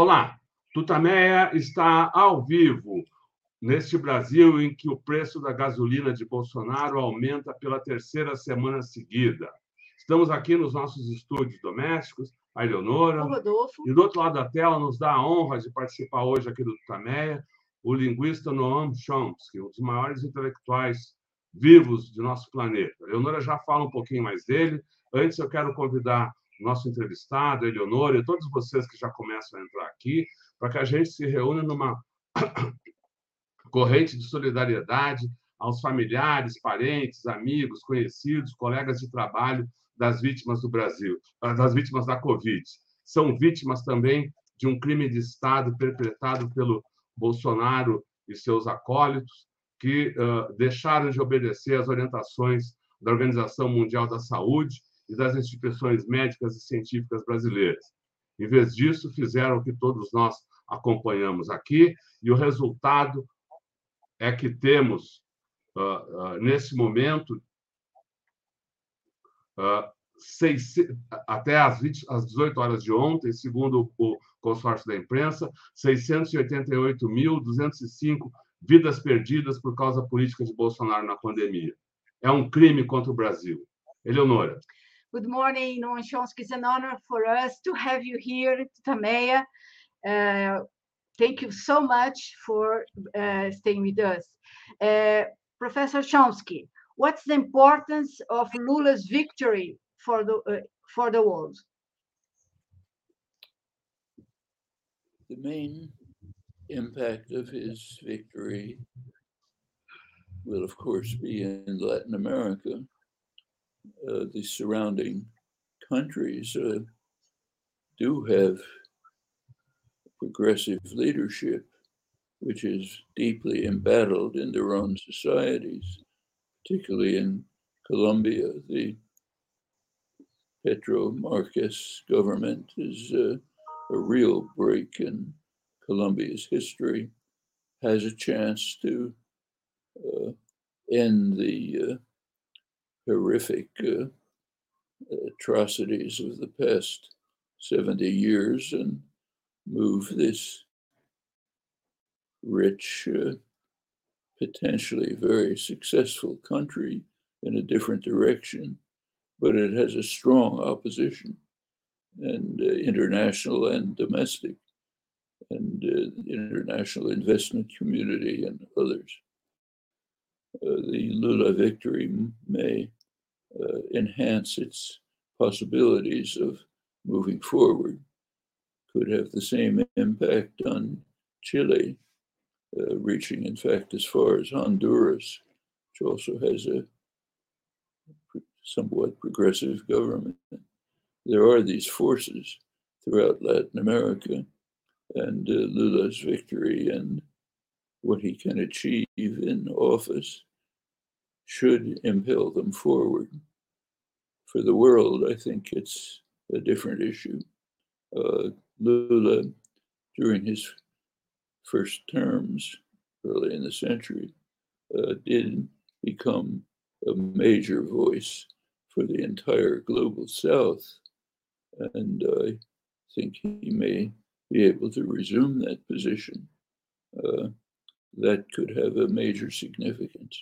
Olá, Tutameia está ao vivo neste Brasil em que o preço da gasolina de Bolsonaro aumenta pela terceira semana seguida. Estamos aqui nos nossos estúdios domésticos, a Eleonora. O Rodolfo. E do outro lado da tela nos dá a honra de participar hoje aqui do Tutameia o linguista Noam Chomsky, um dos maiores intelectuais vivos de nosso planeta. A Eleonora já fala um pouquinho mais dele. Antes, eu quero convidar nosso entrevistado, Eleonora, e todos vocês que já começam a entrar aqui, para que a gente se reúna numa corrente de solidariedade aos familiares, parentes, amigos, conhecidos, colegas de trabalho das vítimas do Brasil, ah, das vítimas da Covid. São vítimas também de um crime de Estado perpetrado pelo Bolsonaro e seus acólitos, que uh, deixaram de obedecer às orientações da Organização Mundial da Saúde e das instituições médicas e científicas brasileiras. Em vez disso, fizeram o que todos nós acompanhamos aqui, e o resultado é que temos, uh, uh, nesse momento, uh, seis, até às, 20, às 18 horas de ontem, segundo o consórcio da imprensa, 688.205 vidas perdidas por causa política de Bolsonaro na pandemia. É um crime contra o Brasil. Eleonora. Good morning, Noam Chomsky. It's an honor for us to have you here, Tameya. Uh, thank you so much for uh, staying with us. Uh, Professor Chomsky, what's the importance of Lula's victory for the, uh, for the world? The main impact of his victory will, of course, be in Latin America uh, the surrounding countries uh, do have progressive leadership, which is deeply embattled in their own societies, particularly in Colombia. The Petro Marquez government is uh, a real break in Colombia's history, has a chance to uh, end the uh, horrific uh, atrocities of the past 70 years and move this rich, uh, potentially very successful country in a different direction, but it has a strong opposition and uh, international and domestic and uh, international investment community and others. Uh, the Lula victory may enhance its possibilities of moving forward. Could have the same impact on Chile, uh, reaching, in fact, as far as Honduras, which also has a somewhat progressive government. There are these forces throughout Latin America, and uh, Lula's victory and what he can achieve in office should impel them forward. For the world, I think it's a different issue. Uh, Lula, during his first terms early in the century, uh, did become a major voice for the entire global South. And I think he may be able to resume that position. Uh, that could have a major significance.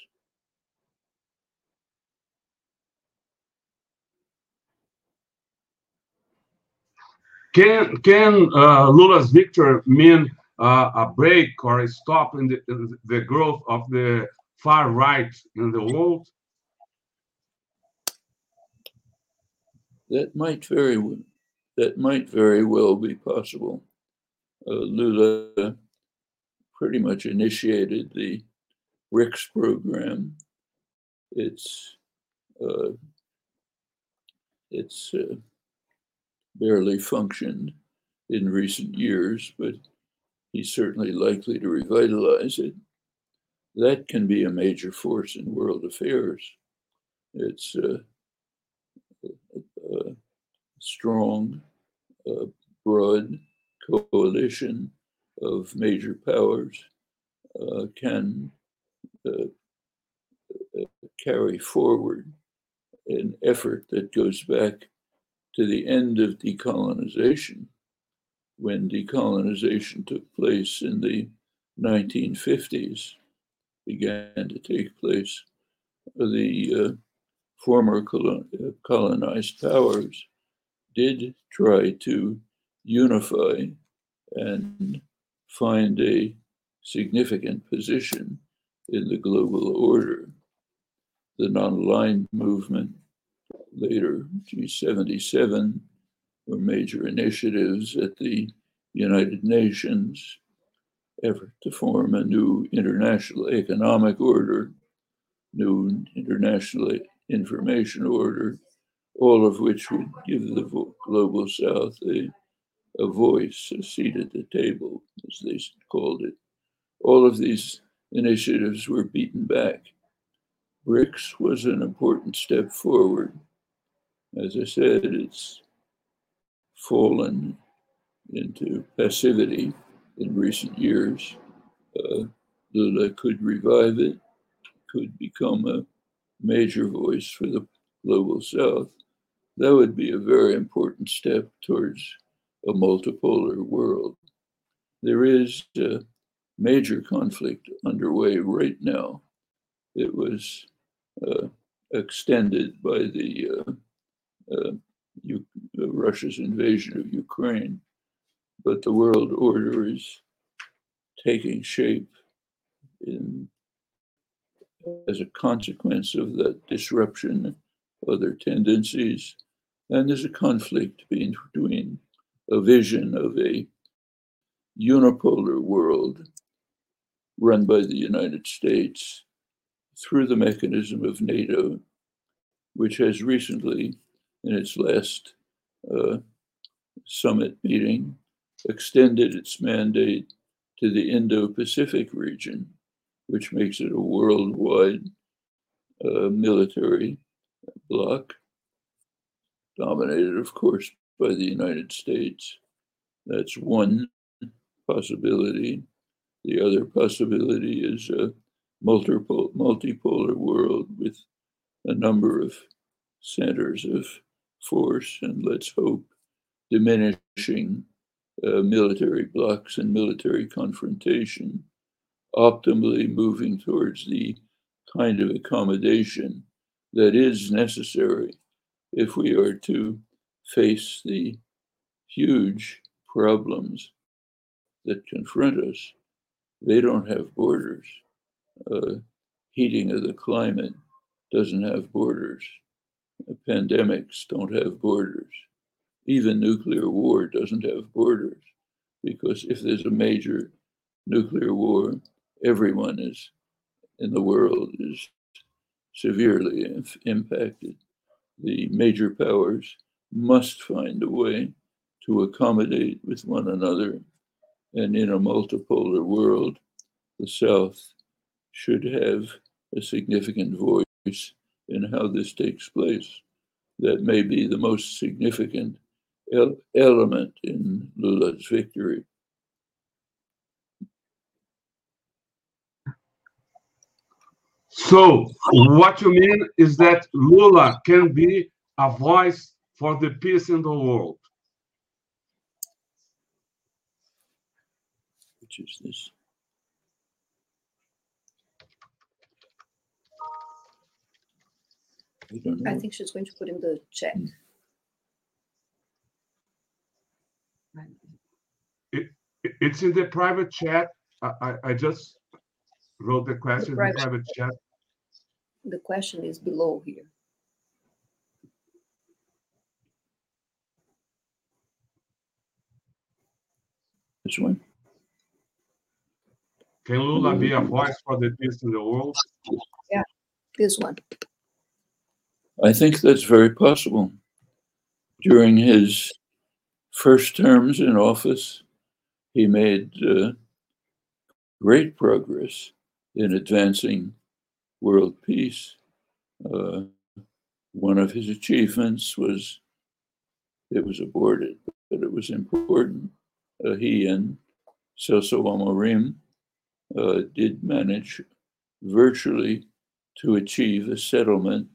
Can can uh, Lula's victory mean uh, a break or a stop in the, the growth of the far right in the world? That might very that might very well be possible. Uh, Lula pretty much initiated the BRICS program. It's uh, it's uh, barely functioned in recent years, but he's certainly likely to revitalize it. That can be a major force in world affairs. It's a, a, strong, uh, broad coalition of major powers uh, can uh, uh carry forward an effort that goes back to the end of decolonization when decolonization took place in the 1950s, began to take place, the uh, former colon- colonized powers did try to unify and find a significant position in the global order. The non aligned movement, later G77, were major initiatives at the United Nations effort to form a new international economic order, new international information order, all of which would give the global south a, a voice, a seat at the table, as they called it. All of these initiatives were beaten back. BRICS was an important step forward. As I said, it's fallen into passivity in recent years. Uh, Lula could revive it, could become a major voice for the global south. That would be a very important step towards a multipolar world. There is a major conflict underway right now. It was uh, extended by the uh, Uh, U- uh, Russia's invasion of Ukraine, but the world order is taking shape in, as a consequence of that disruption, other tendencies, and there's a conflict between a vision of a unipolar world run by the United States through the mechanism of NATO, which has recently, in its last uh, summit meeting, extended its mandate to the Indo Pacific region, which makes it a worldwide uh, military bloc, dominated, of course, by the United States. That's one possibility. The other possibility is a multipolar, multipolar world with a number of centers of force and let's hope diminishing uh, military blocs and military confrontation, optimally moving towards the kind of accommodation that is necessary if we are to face the huge problems that confront us they don't have borders. Uh, heating of the climate doesn't have borders. Pandemics don't have borders. Even nuclear war doesn't have borders because if there's a major nuclear war, everyone is in the world is severely inf- impacted. The major powers must find a way to accommodate with one another and in a multipolar world, the South should have a significant voice in how this takes place. That may be the most significant el- element in Lula's victory. So, what you mean is that Lula can be a voice for the peace in the world. which is this. I don't know. I think she's going to put in the chat. Mm. It's in the private chat. I, I, I just wrote the question in the private private chat. The question is below here. This one. Can Lula be a voice for the peace in the world? Yeah, this one. I think that's very possible. During his first terms in office, he made uh, great progress in advancing world peace. Uh, one of his achievements was it was aborted, but it was important. Uh, he and Celso Amorim uh, did manage virtually to achieve a settlement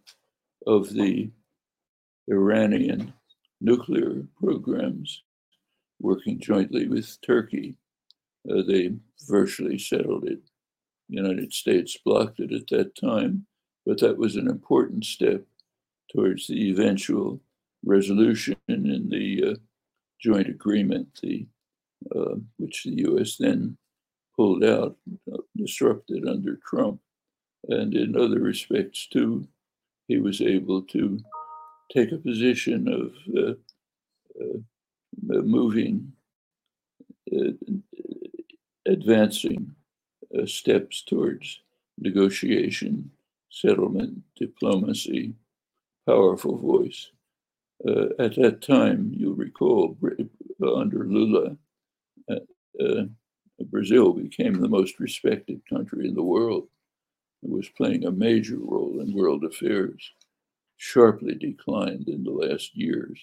of the Iranian nuclear programs working jointly with Turkey. Uh, they virtually settled it. The United States blocked it at that time, but that was an important step towards the eventual resolution in the uh, joint agreement, the, uh, which the U.S. then pulled out, uh, disrupted under Trump. And in other respects, too, he was able to take a position of uh, uh, moving, uh, advancing uh, steps towards negotiation, settlement, diplomacy, powerful voice. Uh, at that time, you'll recall, under Lula, uh, Brazil became the most respected country in the world. Was playing a major role in world affairs, sharply declined in the last years,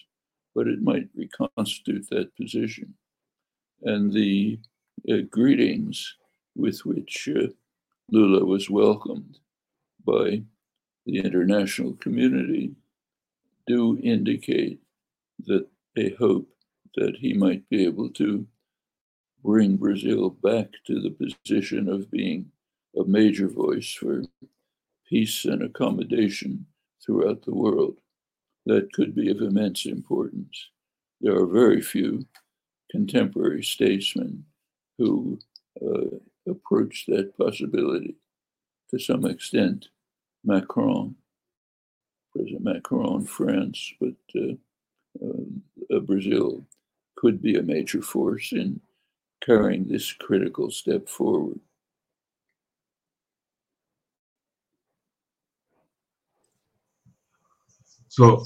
but it might reconstitute that position. And the uh, greetings with which uh, Lula was welcomed by the international community do indicate that they hope that he might be able to bring Brazil back to the position of being a major voice for peace and accommodation throughout the world. That could be of immense importance. There are very few contemporary statesmen who uh, approach that possibility. To some extent, Macron, President Macron, France, but uh, uh, Brazil could be a major force in carrying this critical step forward. So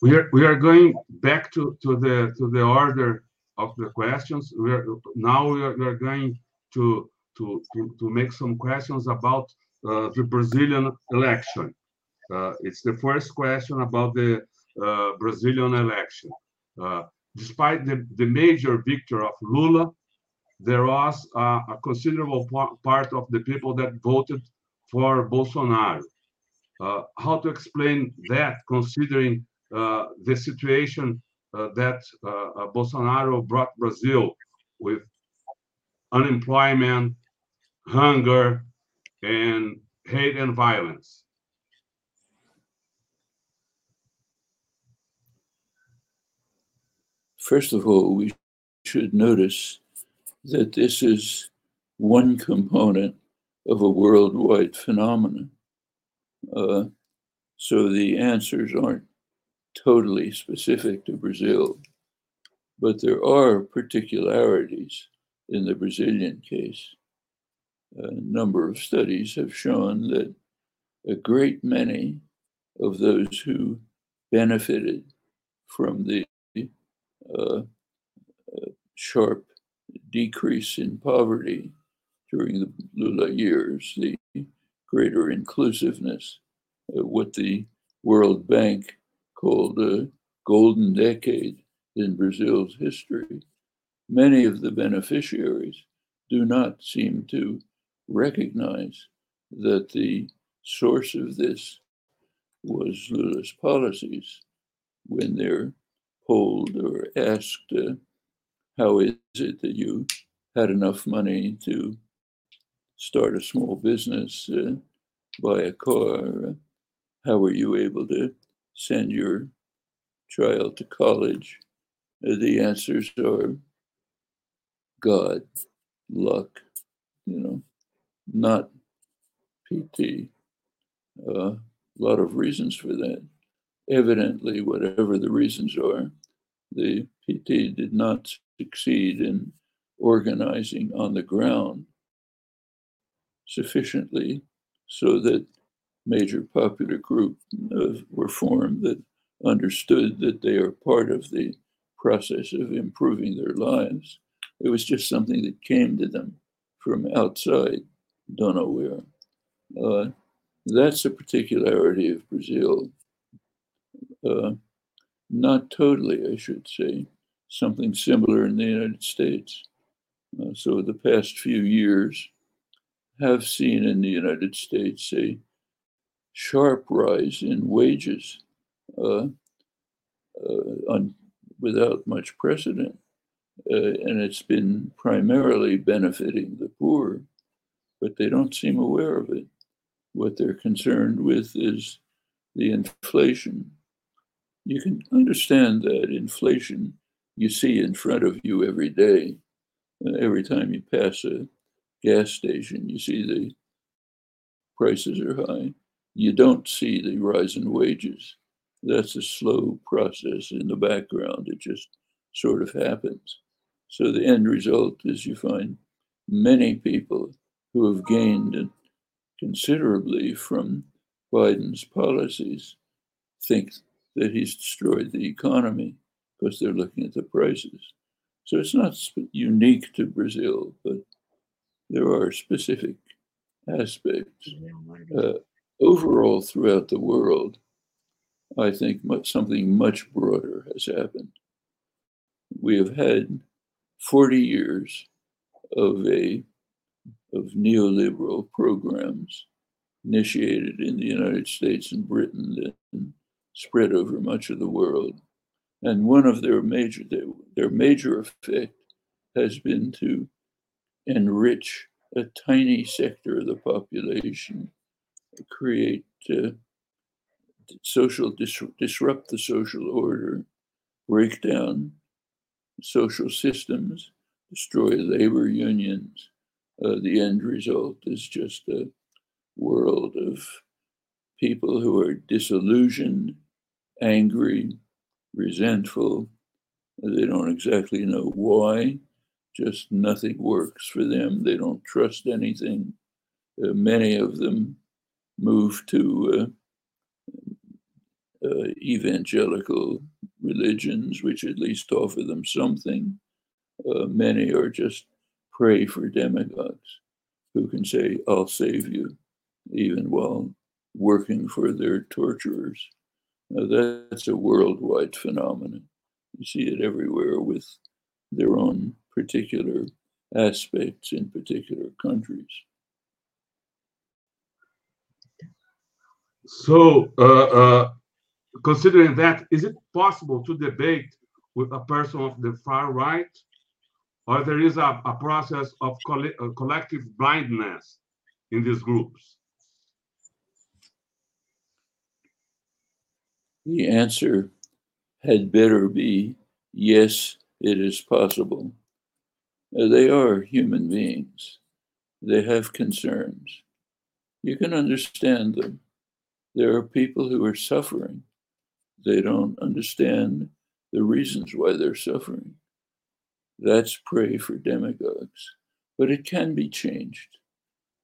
we are we are going back to, to the to the order of the questions. We are now we are, we are going to, to to make some questions about uh, the Brazilian election. Uh, it's the first question about the uh, Brazilian election. Uh, despite the, the major victory of Lula, there was a considerable part of the people that voted for Bolsonaro. Uh, how to explain that, considering uh, the situation uh, that Bolsonaro brought Brazil with unemployment, hunger, and hate and violence? First of all, we should notice that this is one component of a worldwide phenomenon. Uh, so the answers aren't totally specific to Brazil, but there are particularities in the Brazilian case. A number of studies have shown that a great many of those who benefited from the uh, sharp decrease in poverty during the Lula years, the greater inclusiveness, uh, what the World Bank called a golden decade in Brazil's history. Many of the beneficiaries do not seem to recognize that the source of this was Lula's policies when they're polled or asked, uh, How is it that you had enough money to start a small business, uh, buy a car? How were you able to send your child to college? Uh, the answers are God, luck, you know, not PT. Uh, a lot of reasons for that evidently, whatever the reasons are, the PT did not succeed in organizing on the ground sufficiently so that major popular group were formed that understood that they are part of the process of improving their lives. It was just something that came to them from outside, don't know where. Uh, that's a particularity of Brazil uh, not totally, I should say, something similar in the United States. Uh, so the past few years have seen in the United States a sharp rise in wages uh, uh, on without much precedent. Uh, and it's been primarily benefiting the poor, but they don't seem aware of it. What they're concerned with is the inflation. You can understand that inflation you see in front of you every day. Uh, every time you pass a gas station, you see the prices are high. You don't see the rise in wages. That's a slow process in the background. It just sort of happens. So the end result is you find many people who have gained considerably from Biden's policies think that he's destroyed the economy because they're looking at the prices. So it's not unique to Brazil, but there are specific aspects. Uh, overall, throughout the world, I think much, something much broader has happened. We have had 40 years of a of neoliberal programs initiated in the United States and Britain and spread over much of the world. And one of their major their, their major effect has been to enrich a tiny sector of the population, create uh, social dis- disrupt the social order, break down social systems, destroy labor unions. Uh, the end result is just a world of people who are disillusioned, angry, resentful. They don't exactly know why, just nothing works for them. They don't trust anything. Uh, many of them move to uh, uh, evangelical religions, which at least offer them something. Uh, many are just prey for demagogues who can say, I'll save you, even while working for their torturers. Now, that's a worldwide phenomenon. You see it everywhere with their own particular aspects in particular countries. So, uh, uh, considering that, is it possible to debate with a person of the far right, or there is a, a process of coll collective blindness in these groups? The answer had better be yes, it is possible. They are human beings. They have concerns. You can understand them. There are people who are suffering. They don't understand the reasons why they're suffering. That's prey for demagogues. But it can be changed.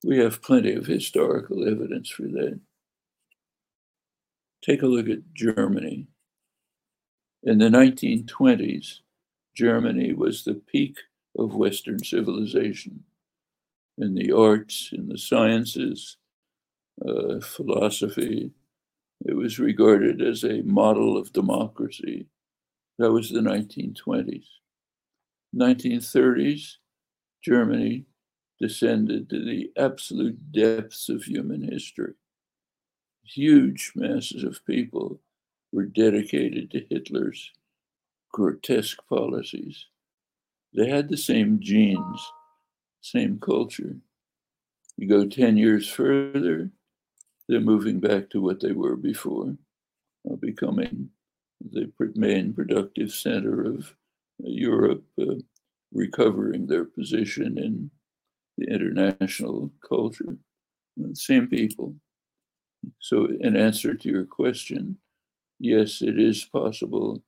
We have plenty of historical evidence for that. Take a look at Germany. In the 1920s, Germany was the peak of Western civilization in the arts, in the sciences, uh, philosophy. It was regarded as a model of democracy. That was the 1920s. 1930s, Germany descended to the absolute depths of human history. Huge masses of people were dedicated to Hitler's grotesque policies. They had the same genes, same culture. You go 10 years further, they're moving back to what they were before, uh, becoming the main productive center of uh, Europe, uh, recovering their position in the international culture. Same people. So, in answer to your question, yes, it is possible.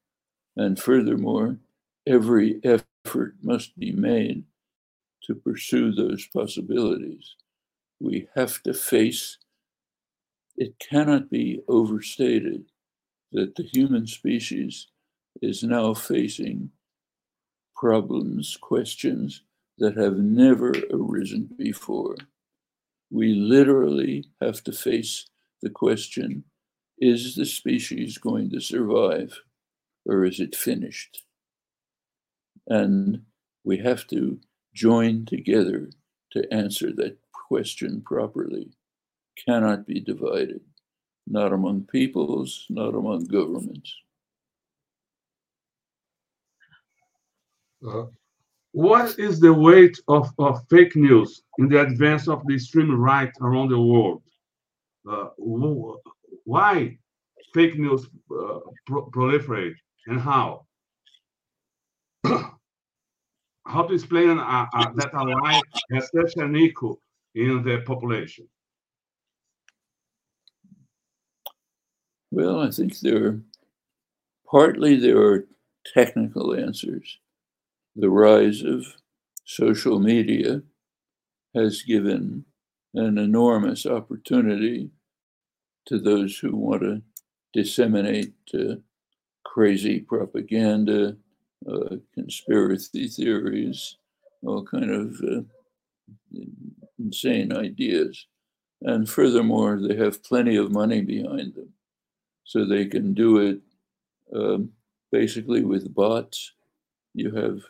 And furthermore, every effort must be made to pursue those possibilities. We have to face it cannot be overstated that the human species is now facing problems, questions that have never arisen before. We literally have to face the question is the species going to survive or is it finished? And we have to join together to answer that question properly cannot be divided, not among peoples, not among governments. Uh, what is the weight of, of fake news in the advance of the extreme right around the world? Uh, why fake news uh, pro proliferate and how? how to explain uh, uh, that has such an echo in the population? Well, I think there are, partly there are technical answers. The rise of social media has given an enormous opportunity to those who want to disseminate uh, crazy propaganda, uh, conspiracy theories, all kind of uh, insane ideas. And furthermore, they have plenty of money behind them. So they can do it um, basically with bots. You have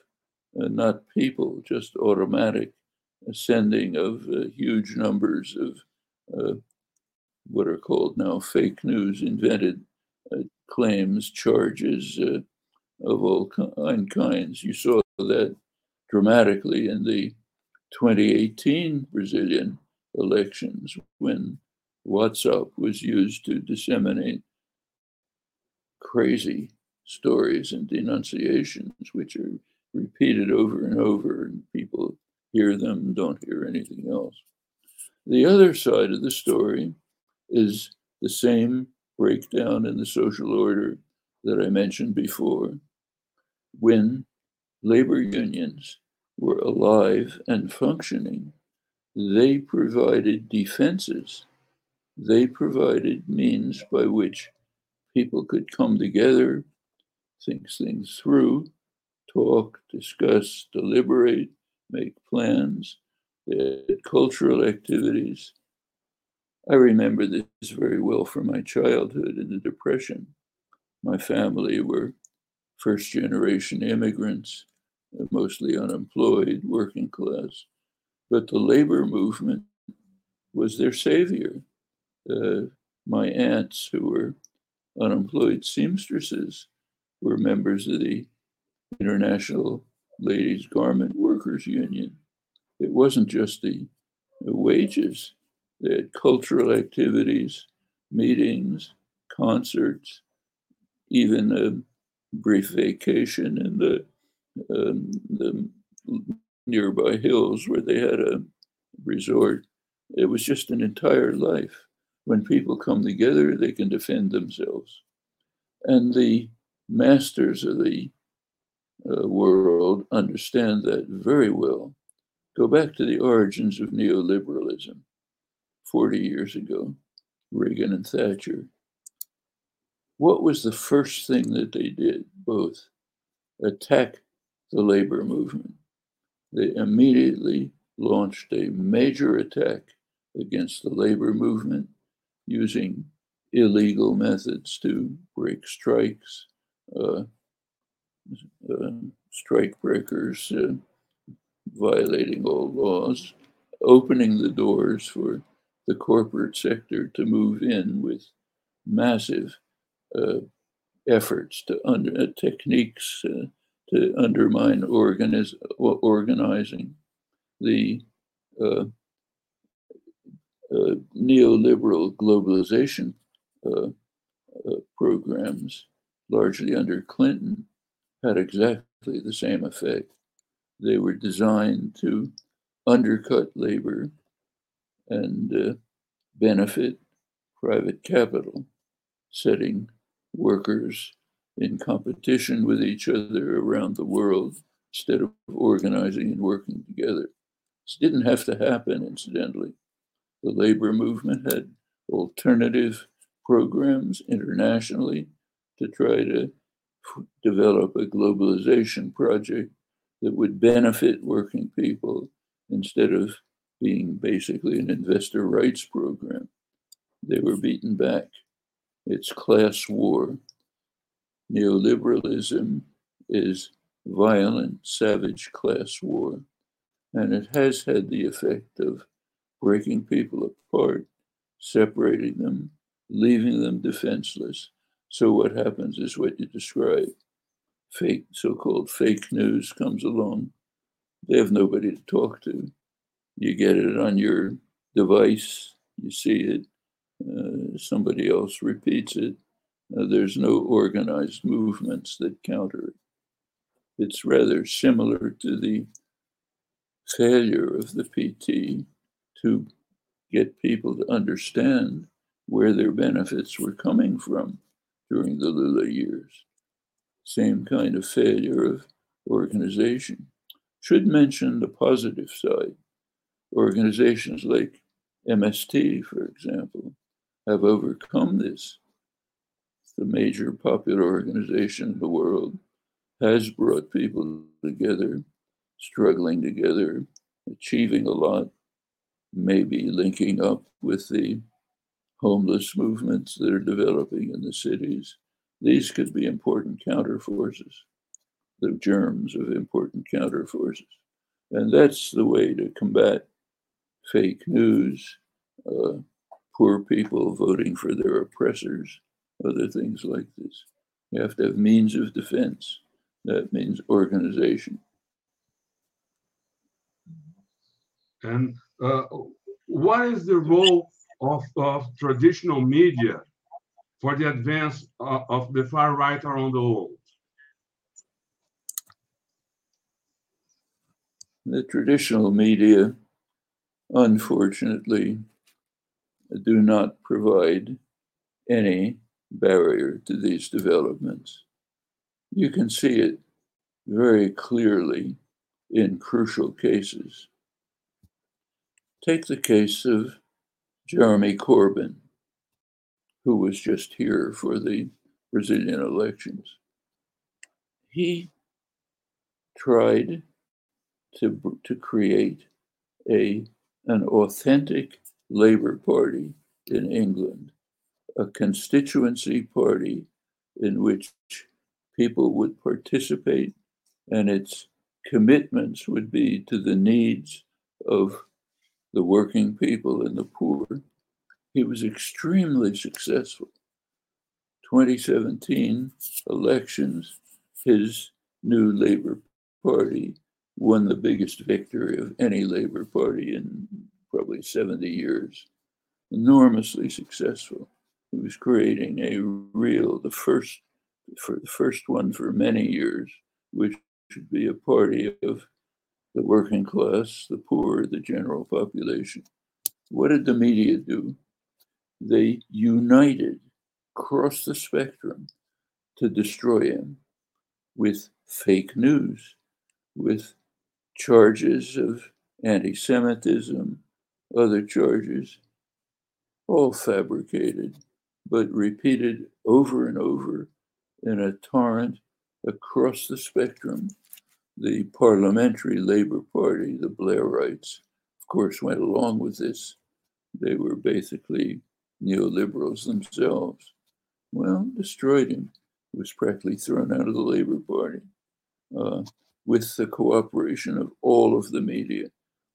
uh, not people, just automatic sending of uh, huge numbers of uh, what are called now fake news, invented claims, charges of all kinds. You saw that dramatically in the 2018 Brazilian elections when WhatsApp was used to disseminate crazy stories and denunciations, which are repeated over and over, and people hear them don't hear anything else. The other side of the story is the same breakdown in the social order that I mentioned before. When labor unions were alive and functioning, they provided defenses. They provided means by which people could come together, think things through, talk, discuss, deliberate, make plans, cultural activities. I remember this very well from my childhood in the Depression. My family were first generation immigrants, mostly unemployed, working class. But the labor movement was their savior. Uh, my aunts, who were unemployed seamstresses, were members of the International Ladies Garment Workers Union. It wasn't just the, the wages, they had cultural activities, meetings, concerts, even a brief vacation in the, um, the nearby hills where they had a resort. It was just an entire life. When people come together, they can defend themselves. And the masters of the uh, world understand that very well. Go back to the origins of neoliberalism 40 years ago, Reagan and Thatcher. What was the first thing that they did? Both attack the labor movement. They immediately launched a major attack against the labor movement using illegal methods to break strikes, uh, uh, strike breakers uh, violating all laws, opening the doors for the corporate sector to move in with massive efforts to under uh, techniques uh, to undermine organiz- organizing the uh, neoliberal globalization programs, largely under Clinton, had exactly the same effect. They were designed to undercut labor and uh, benefit private capital, setting workers in competition with each other around the world instead of organizing and working together. This didn't have to happen, incidentally. The labor movement had alternative programs internationally to try to develop a globalization project that would benefit working people instead of being basically an investor rights program. They were beaten back. It's class war. Neoliberalism is violent, savage class war. And it has had the effect of breaking people apart, separating them, leaving them defenseless, so what happens is what you describe fake, so-called fake news comes along, they have nobody to talk to. You get it on your device, you see it, uh, somebody else repeats it. Uh, there's no organized movements that counter it. It's rather similar to the failure of the PT to get people to understand where their benefits were coming from during the Lula years. Same kind of failure of organization. Should mention the positive side. Organizations like MST, for example, have overcome this. The major popular organization in the world has brought people together, struggling together, achieving a lot, maybe linking up with the homeless movements that are developing in the cities. These could be important counterforces, the germs of important counterforces. And that's the way to combat fake news, uh, poor people voting for their oppressors, other things like this. You have to have means of defense. That means organization. And uh, what is the role of, of traditional media for the advance of, of the far right around the world? The traditional media, unfortunately, do not provide any barrier to these developments. You can see it very clearly in crucial cases. Take the case of Jeremy Corbyn, who was just here for the Brazilian elections. He tried to, to create a, an authentic Labour Party in England, a constituency party in which people would participate and its commitments would be to the needs of the working people and the poor. He was extremely successful. 2017 elections, his new Labour Party won the biggest victory of any Labour Party in probably 70 years. Enormously successful. He was creating a real, the first, for the first one for many years, which should be a party of the working class, the poor, the general population. What did the media do? They united across the spectrum to destroy him with fake news, with charges of anti Semitism, other charges, all fabricated, but repeated over and over in a torrent across the spectrum the Parliamentary Labour Party, the Blairites, of course, went along with this. They were basically neoliberals themselves. Well, destroyed him. He was practically thrown out of the Labour Party uh, with the cooperation of all of the media,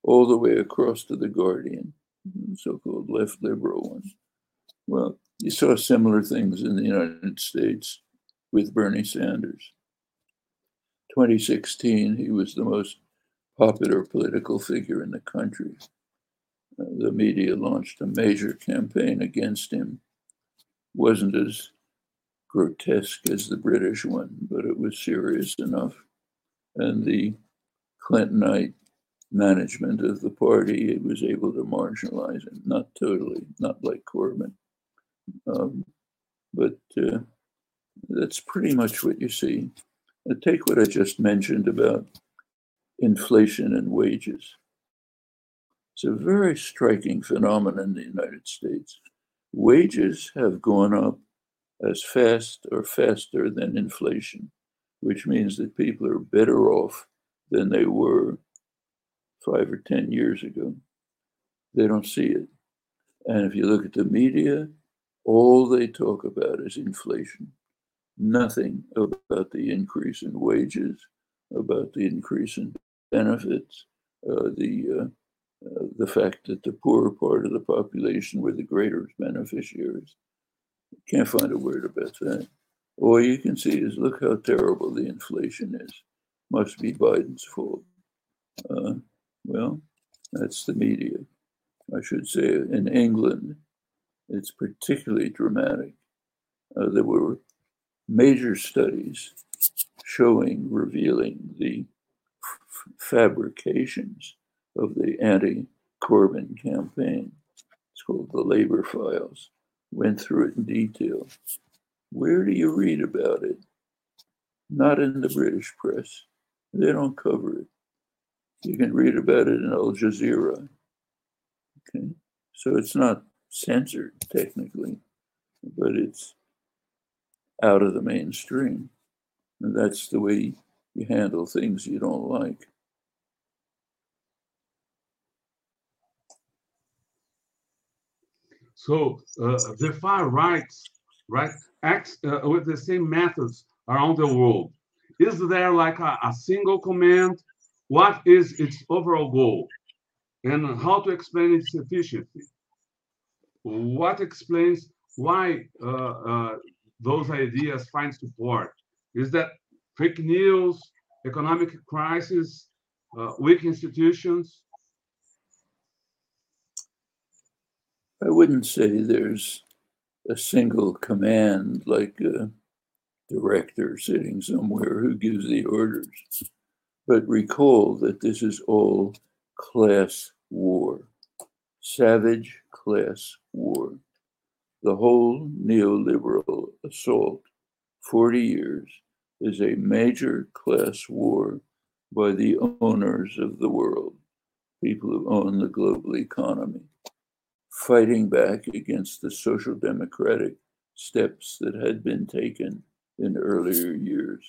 all the way across to The Guardian, so called left liberal one. Well, you saw similar things in the United States with Bernie Sanders. 2016, he was the most popular political figure in the country. Uh, the media launched a major campaign against him. Wasn't as grotesque as the British one, but it was serious enough. And the Clintonite management of the party it was able to marginalize him, not totally, not like Corbyn. Um, but uh, that's pretty much what you see. Now take what I just mentioned about inflation and wages. It's a very striking phenomenon in the United States. Wages have gone up as fast or faster than inflation, which means that people are better off than they were five or 10 years ago. They don't see it. And if you look at the media, all they talk about is inflation nothing about the increase in wages, about the increase in benefits, uh, the uh, uh, the fact that the poorer part of the population were the greater beneficiaries. Can't find a word about that. All you can see is look how terrible the inflation is. Must be Biden's fault. Well, that's the media. I should say in England, it's particularly dramatic. Uh, there were major studies showing, revealing the f- fabrications of the anti Corbyn campaign. It's called the Labor Files. Went through it in detail. Where do you read about it? Not in the British press. They don't cover it. You can read about it in Al Jazeera. Okay. So it's not censored technically, but it's out of the mainstream. And that's the way you handle things you don't like. So uh, the far right, right, acts uh, with the same methods around the world. Is there like a, a single command? What is its overall goal? And how to explain its efficiency? What explains why uh, uh, those ideas find support? Is that fake news, economic crisis, uh, weak institutions? I wouldn't say there's a single command like a director sitting somewhere who gives the orders. But recall that this is all class war, savage class war. The whole neoliberal assault, 40 years, is a major class war by the owners of the world, people who own the global economy fighting back against the social democratic steps that had been taken in earlier years.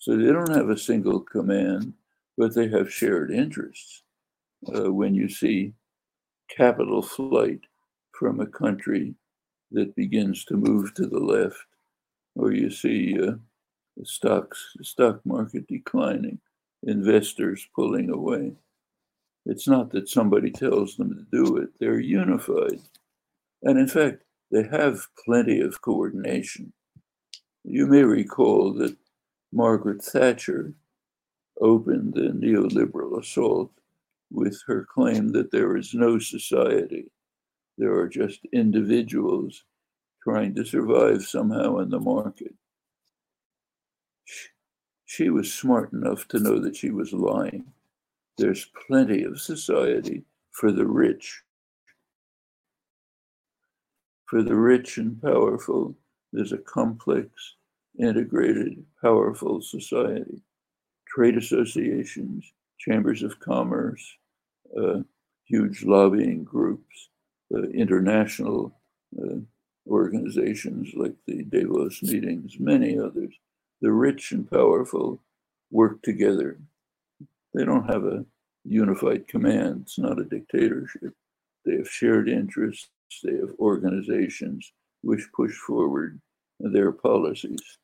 So they don't have a single command, but they have shared interests. Uh, when you see capital flight from a country that begins to move to the left, or you see uh, the stocks, stock market declining, investors pulling away. It's not that somebody tells them to do it, they're unified. And in fact, they have plenty of coordination. You may recall that Margaret Thatcher opened the neoliberal assault with her claim that there is no society. There are just individuals trying to survive somehow in the market. She was smart enough to know that she was lying. There's plenty of society for the rich. For the rich and powerful, there's a complex, integrated, powerful society. Trade associations, chambers of commerce, uh, huge lobbying groups, uh, international uh, organizations like the Davos meetings, many others. The rich and powerful work together they don't have a unified command. It's not a dictatorship. They have shared interests. They have organizations which push forward their policies.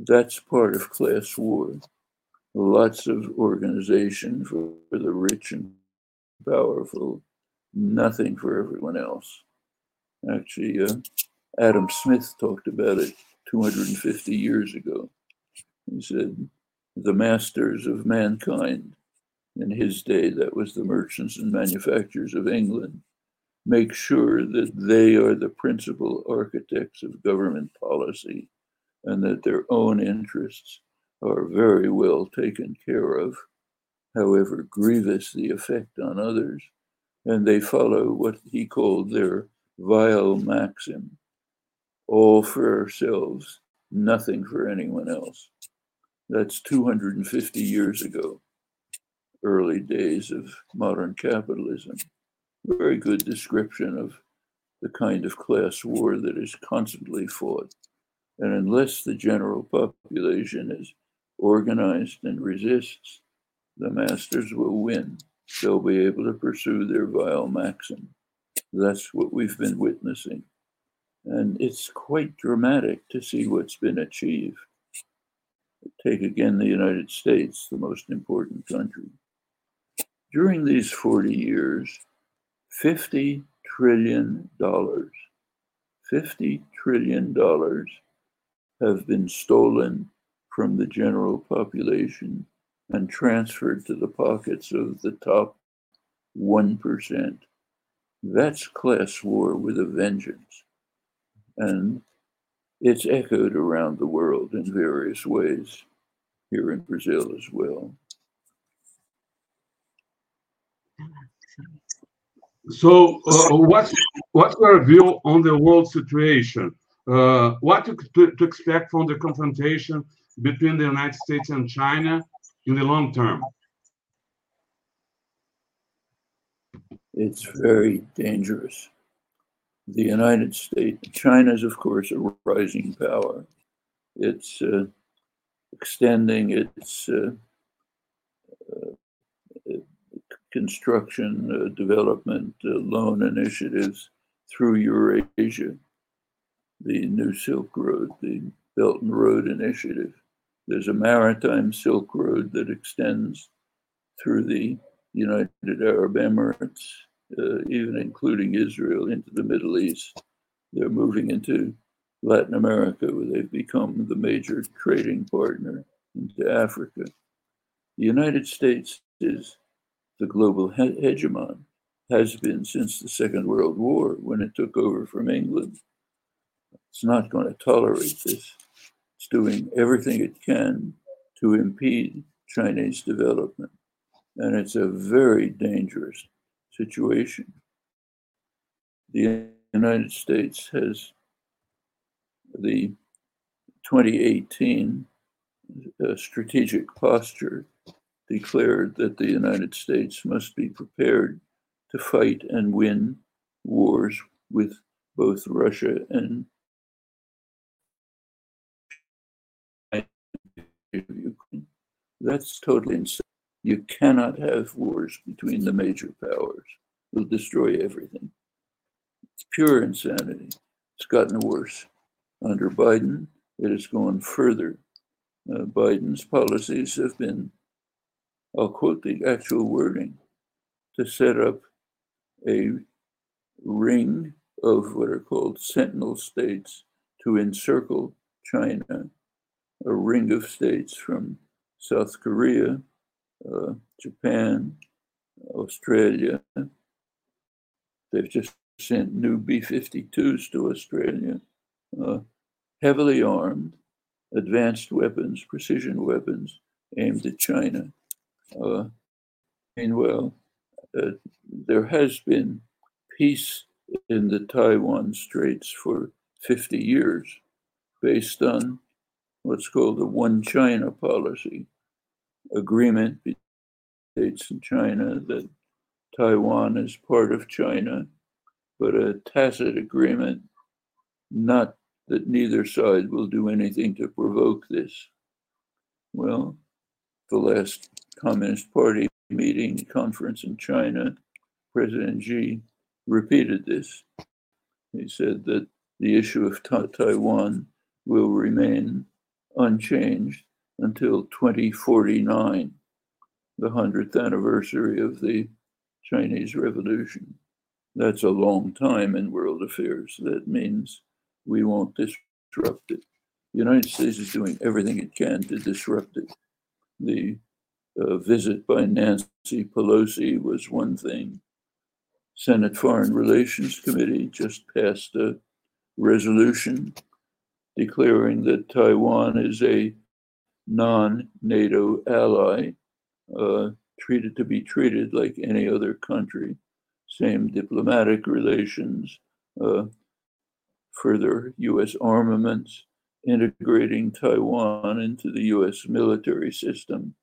That's part of class war. Lots of organization for, for the rich and powerful, nothing for everyone else. Actually, uh, Adam Smith talked about it 250 years ago. He said, The masters of mankind in his day, that was the merchants and manufacturers of England, make sure that they are the principal architects of government policy and that their own interests are very well taken care of, however grievous the effect on others. And they follow what he called their vile maxim all for ourselves, nothing for anyone else. That's 250 years ago early days of modern capitalism. Very good description of the kind of class war that is constantly fought. And unless the general population is organized and resists, the masters will win. They'll be able to pursue their vile maxim. That's what we've been witnessing. And it's quite dramatic to see what's been achieved. Take again the United States, the most important country. During these 40 years, $50 trillion, $50 trillion have been stolen from the general population and transferred to the pockets of the top 1%. That's class war with a vengeance. And it's echoed around the world in various ways, here in Brazil as well. Ah, So, uh, what's what's your view on the world situation? Uh, what to, to, expect from the confrontation between the United States and China in the long term? It's very dangerous. The United States, China is, of course, a rising power. It's uh, extending its uh, construction, uh, development, uh, loan initiatives through Eurasia, the New Silk Road, the Belt and Road Initiative. There's a maritime Silk Road that extends through the United Arab Emirates, uh, even including Israel, into the Middle East. They're moving into Latin America, where they've become the major trading partner into Africa. The United States is the global he- hegemon, has been since the Second World War when it took over from England. It's not going to tolerate this. It's doing everything it can to impede Chinese development. And it's a very dangerous situation. The United States has the 2018 uh, strategic posture declared that the United States must be prepared to fight and win wars with both Russia and Ukraine. That's totally insane. You cannot have wars between the major powers. It'll destroy everything. It's pure insanity. It's gotten worse. Under Biden, it has gone further. Uh, Biden's policies have been I'll quote the actual wording to set up a ring of what are called sentinel states to encircle China, a ring of states from South Korea, uh, Japan, Australia. They've just sent new B 52s to Australia, uh, heavily armed, advanced weapons, precision weapons aimed at China. Uh, meanwhile, uh, there has been peace in the Taiwan Straits for 50 years based on what's called the One China policy agreement between the States and China that Taiwan is part of China, but a tacit agreement not that neither side will do anything to provoke this. Well, the last Communist Party meeting conference in China, President Xi repeated this. He said that the issue of ta- Taiwan will remain unchanged until 2049, the 100th anniversary of the Chinese Revolution. That's a long time in world affairs. That means we won't disrupt it. The United States is doing everything it can to disrupt it. The a visit by Nancy Pelosi was one thing. Senate Foreign Relations Committee just passed a resolution declaring that Taiwan is a non NATO ally, uh, treated to be treated like any other country, same diplomatic relations, uh, further US armaments, integrating Taiwan into the US military system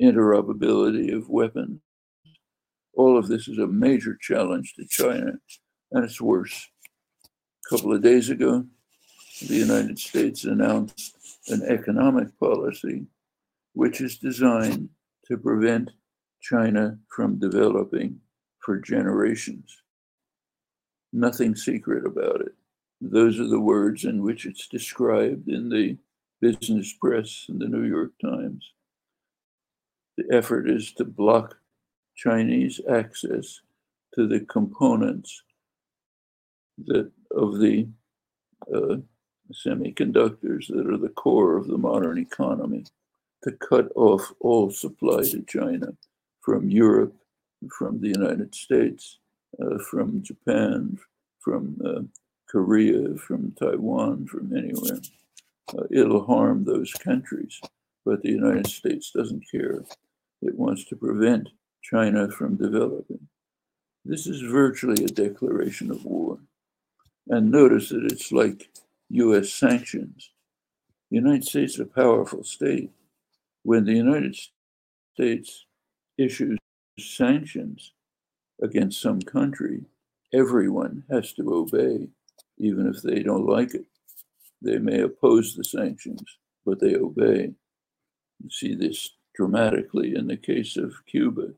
interoperability of weapons. All of this is a major challenge to China, and it's worse. A couple of days ago, the United States announced an economic policy which is designed to prevent China from developing for generations. Nothing secret about it. Those are the words in which it's described in the business press and the New York Times. The effort is to block Chinese access to the components that of the uh, semiconductors that are the core of the modern economy, to cut off all supply to China from Europe, from the United States, uh, from Japan, from uh, Korea, from Taiwan, from anywhere. Uh, it'll harm those countries, but the United States doesn't care. It wants to prevent China from developing. This is virtually a declaration of war. And notice that it's like US sanctions. The United States is a powerful state. When the United States issues sanctions against some country, everyone has to obey, even if they don't like it. They may oppose the sanctions, but they obey. You see this dramatically in the case of Cuba.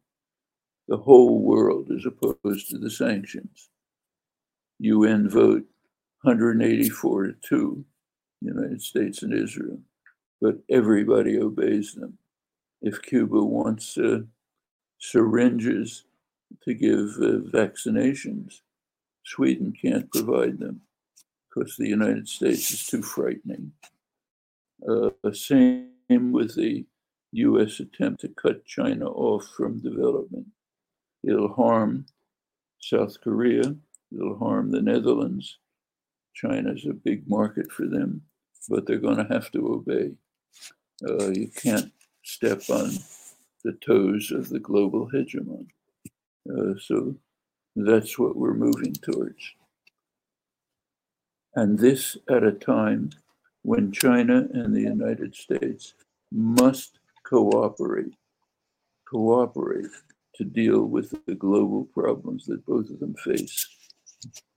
The whole world is opposed to the sanctions. UN vote 184 to 2, United States and Israel, but everybody obeys them. If Cuba wants uh, syringes to give uh, vaccinations, Sweden can't provide them because the United States is too frightening. Uh, same with the US attempt to cut China off from development. It'll harm South Korea, it'll harm the Netherlands, China's a big market for them, but they're going to have to obey. Uh, you can't step on the toes of the global hegemon. Uh, so that's what we're moving towards. And this at a time when China and the United States must cooperate, cooperate to deal with the global problems that both of them face.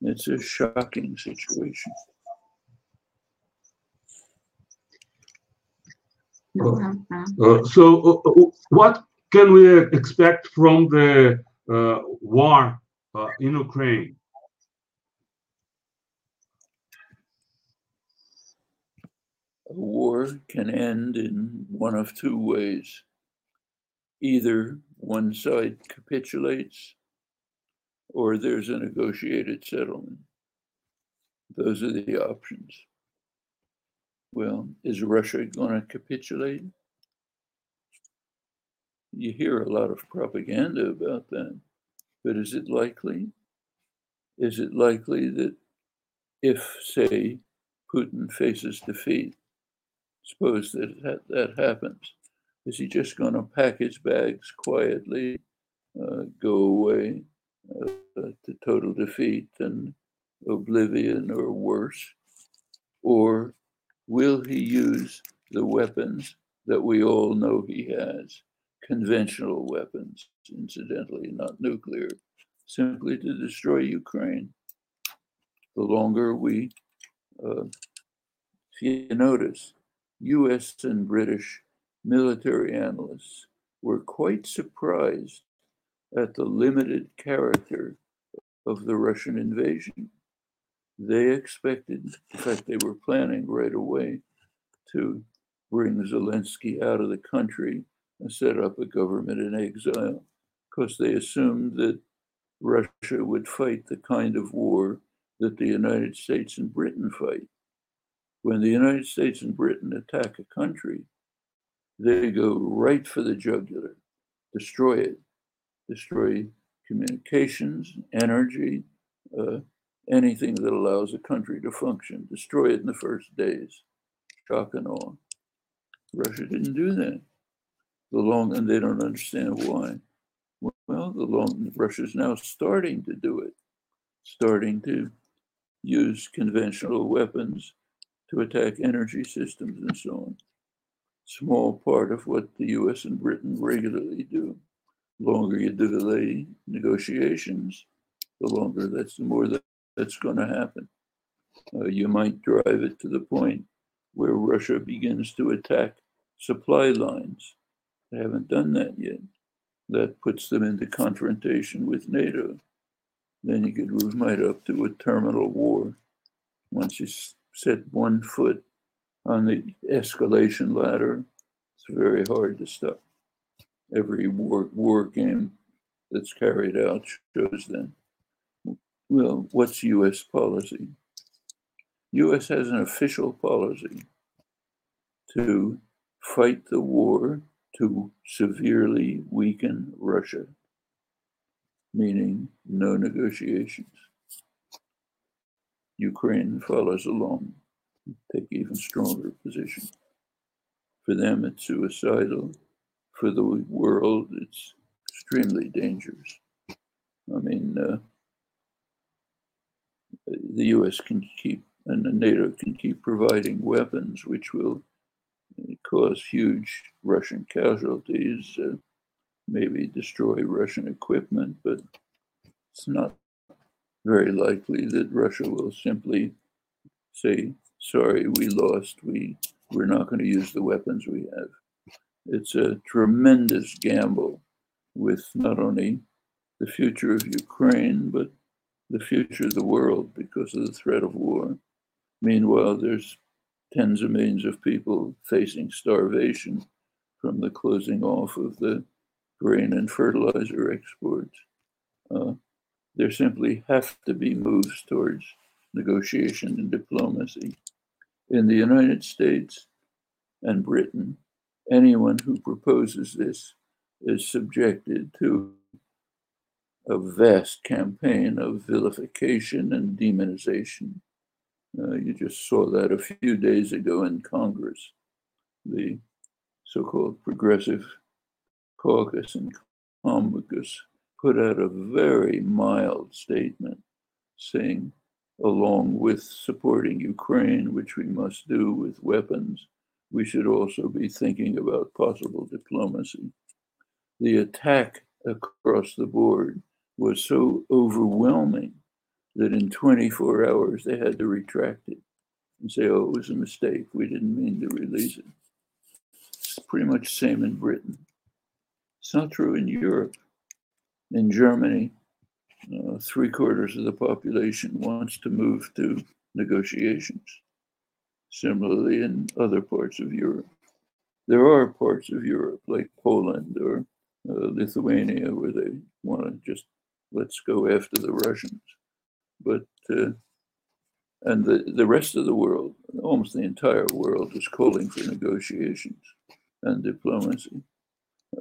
It's a shocking situation. Uh, so, uh, uh, what can we expect from the uh, war uh, in Ukraine? A war can end in one of two ways. Either one side capitulates or there's a negotiated settlement. Those are the options. Well, is Russia going to capitulate? You hear a lot of propaganda about that, but is it likely? Is it likely that if, say, Putin faces defeat, suppose that that, happens, is he just going to pack his bags quietly, uh, go away, uh, to total defeat and oblivion or worse? Or will he use the weapons that we all know he has, conventional weapons, incidentally, not nuclear, simply to destroy Ukraine? The longer we, uh, if you notice, US and British military analysts were quite surprised at the limited character of the Russian invasion. They expected, in fact, they were planning right away to bring Zelensky out of the country and set up a government in exile because they assumed that Russia would fight the kind of war that the United States and Britain fight. When the United States and Britain attack a country, they go right for the jugular, destroy it, destroy communications, energy, uh, anything that allows a country to function. Destroy it in the first days. Shock and awe. Russia didn't do that. The long, and they don't understand why. Well, the long, Russia's now starting to do it, starting to use conventional weapons to attack energy systems and so on. Small part of what the US and Britain regularly do longer you delay negotiations, the longer that's the more that, that's going to happen. Uh, you might drive it to the point where Russia begins to attack supply lines. They haven't done that yet. That puts them into confrontation with NATO. Then you could move right up to a terminal war. Once you set one foot on the escalation ladder, it's very hard to stop every war, war game that's carried out shows then, well, what's US policy? U.S. has an official policy to fight the war to severely weaken Russia, meaning no negotiations. Ukraine follows along, take even stronger position. For them, it's suicidal. For the world, it's extremely dangerous. I mean, uh, the U.S. can keep and the NATO can keep providing weapons, which will cause huge Russian casualties, uh, maybe destroy Russian equipment, but it's not very likely that Russia will simply say, sorry, we lost, we, we're not going to use the weapons we have. It's a tremendous gamble with not only the future of Ukraine, but the future of the world because of the threat of war. Meanwhile, there's tens of millions of people facing starvation from the closing off of the grain and fertilizer exports. Uh, there simply have to be moves towards negotiation and diplomacy. In the United States and Britain, anyone who proposes this is subjected to a vast campaign of vilification and demonization. Uh, you just saw that a few days ago in Congress. The so called Progressive Caucus and Comicus put out a very mild statement saying, along with supporting Ukraine, which we must do with weapons, we should also be thinking about possible diplomacy. The attack across the board was so overwhelming that in 24 hours they had to retract it and say, oh, it was a mistake. We didn't mean to release it. It's pretty much the same in Britain. It's not true in Europe. In Germany, uh, three quarters of the population wants to move to negotiations. Similarly, in other parts of Europe, there are parts of Europe like Poland or uh, Lithuania where they want to just let's go after the Russians. But uh, and the, the rest of the world, almost the entire world, is calling for negotiations and diplomacy.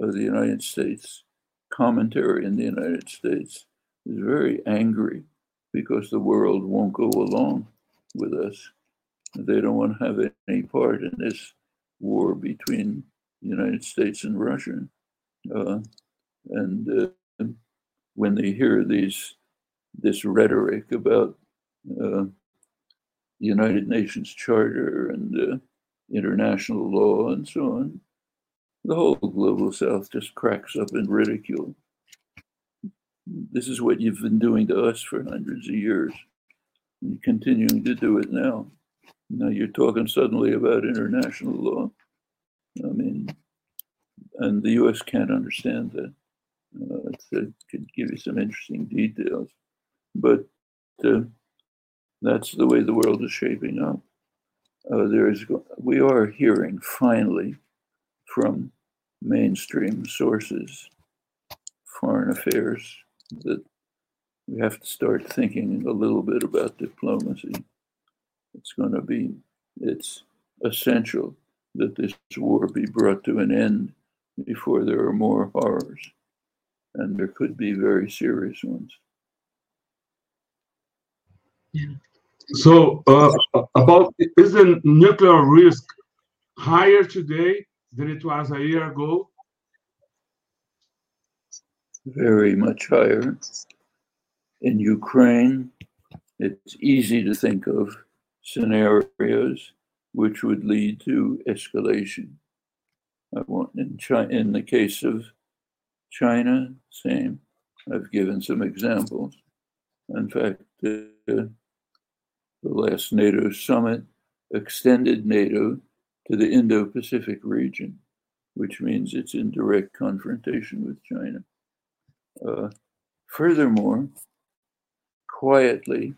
Uh, the United States commentary in the United States is very angry because the world won't go along with us. They don't want to have any part in this war between the United States and Russia. Uh, and uh, when they hear these this rhetoric about uh, United Nations Charter and uh, international law and so on, the whole global South just cracks up in ridicule. This is what you've been doing to us for hundreds of years. And you're continuing to do it now. Now you're talking suddenly about international law. I mean, and the US can't understand that. Uh, it could give you some interesting details. But uh, that's the way the world is shaping up. Uh, there is, we are hearing finally from mainstream sources, foreign affairs, that we have to start thinking a little bit about diplomacy. It's going to be, it's essential that this war be brought to an end before there are more horrors. And there could be very serious ones. Yeah. So, uh, about is the nuclear risk higher today than it was a year ago? Very much higher. In Ukraine, it's easy to think of scenarios which would lead to escalation. I want in China, in the case of China, same. I've given some examples. In fact, uh, the last NATO summit extended NATO to the Indo Pacific region, which means it's in direct confrontation with China. Uh, furthermore, quietly,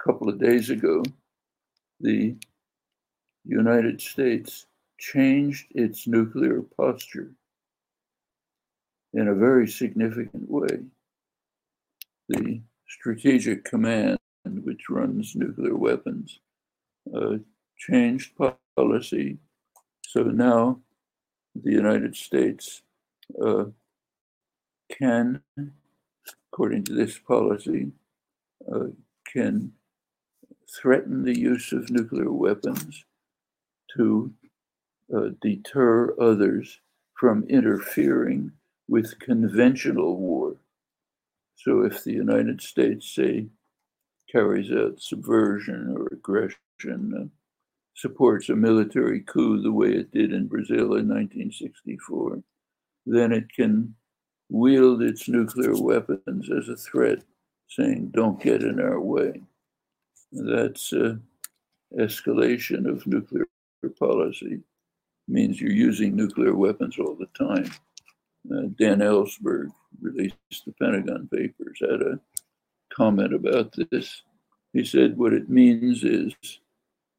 a couple of days ago, the United States changed its nuclear posture in a very significant way. The Strategic Command, which runs nuclear weapons, uh, changed policy. So now the United States uh, can, according to this policy, uh, can threaten the use of nuclear weapons to uh, deter others from interfering with conventional war. So if the United States, say, carries out subversion or aggression, uh, supports a military coup the way it did in Brazil in 1964, then it can wield its nuclear weapons as a threat, saying, don't get in our way. That's uh, escalation of nuclear policy. means you're using nuclear weapons all the time. Uh, Dan Ellsberg released the Pentagon Papers, had a comment about this. He said what it means is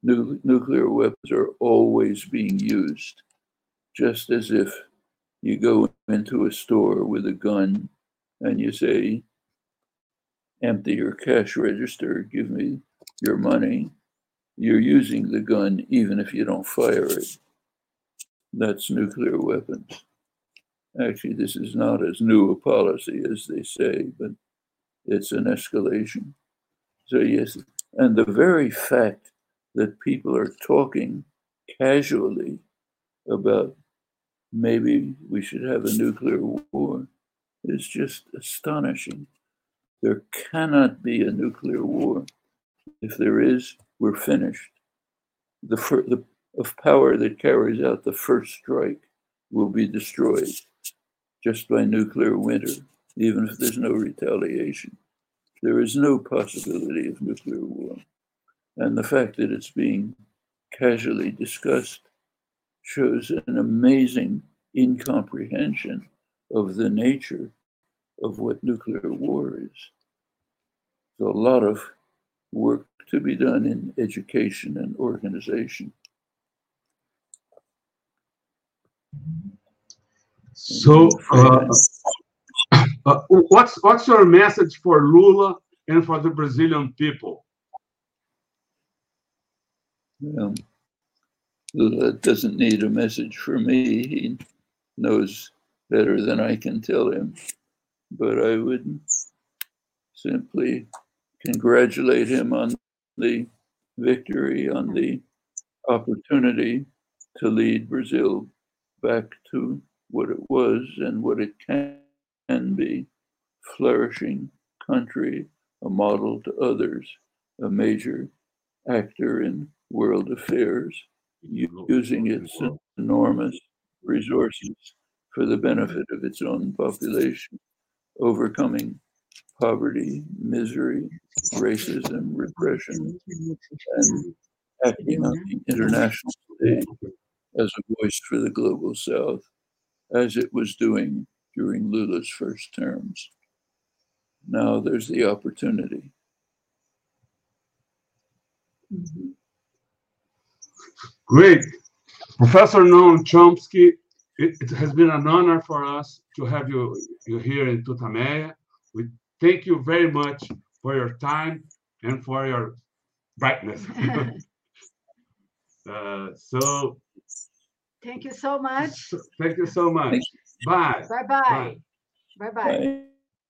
nu- nuclear weapons are always being used, just as if you go into a store with a gun and you say, empty your cash register, give me your money. You're using the gun even if you don't fire it. That's nuclear weapons. Actually, this is not as new a policy as they say, but it's an escalation. So, yes, and the very fact that people are talking casually about maybe we should have a nuclear war is just astonishing. There cannot be a nuclear war. If there is, we're finished. The, fir- the of power that carries out the first strike will be destroyed just by nuclear winter, even if there's no retaliation. There is no possibility of nuclear war. And the fact that it's being casually discussed shows an amazing incomprehension of the nature of what nuclear war is. So a lot of work to be done in education and organization. So, uh, uh, what's what's your message for Lula and for the Brazilian people? Well, Lula doesn't need a message from me. He knows better than I can tell him. But I would simply congratulate him on the victory, on the opportunity to lead Brazil back to what it was and what it can be flourishing country, a model to others, a major actor in world affairs, using its enormous resources for the benefit of its own population, overcoming poverty, misery, racism, repression, and acting on the international stage as a voice for the global South, as it was doing during Lula's first terms. Now there's the opportunity. Mm-hmm. Great. Professor Noam Chomsky, it, it, has been an honor for us to have you, you here in Tutaméia. We thank you very much for your time and for your brightness. uh, so, thank you so much. Thank you so much. You. Bye. Bye-bye. Bye-bye. Bye.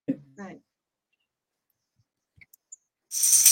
Bye. Bye.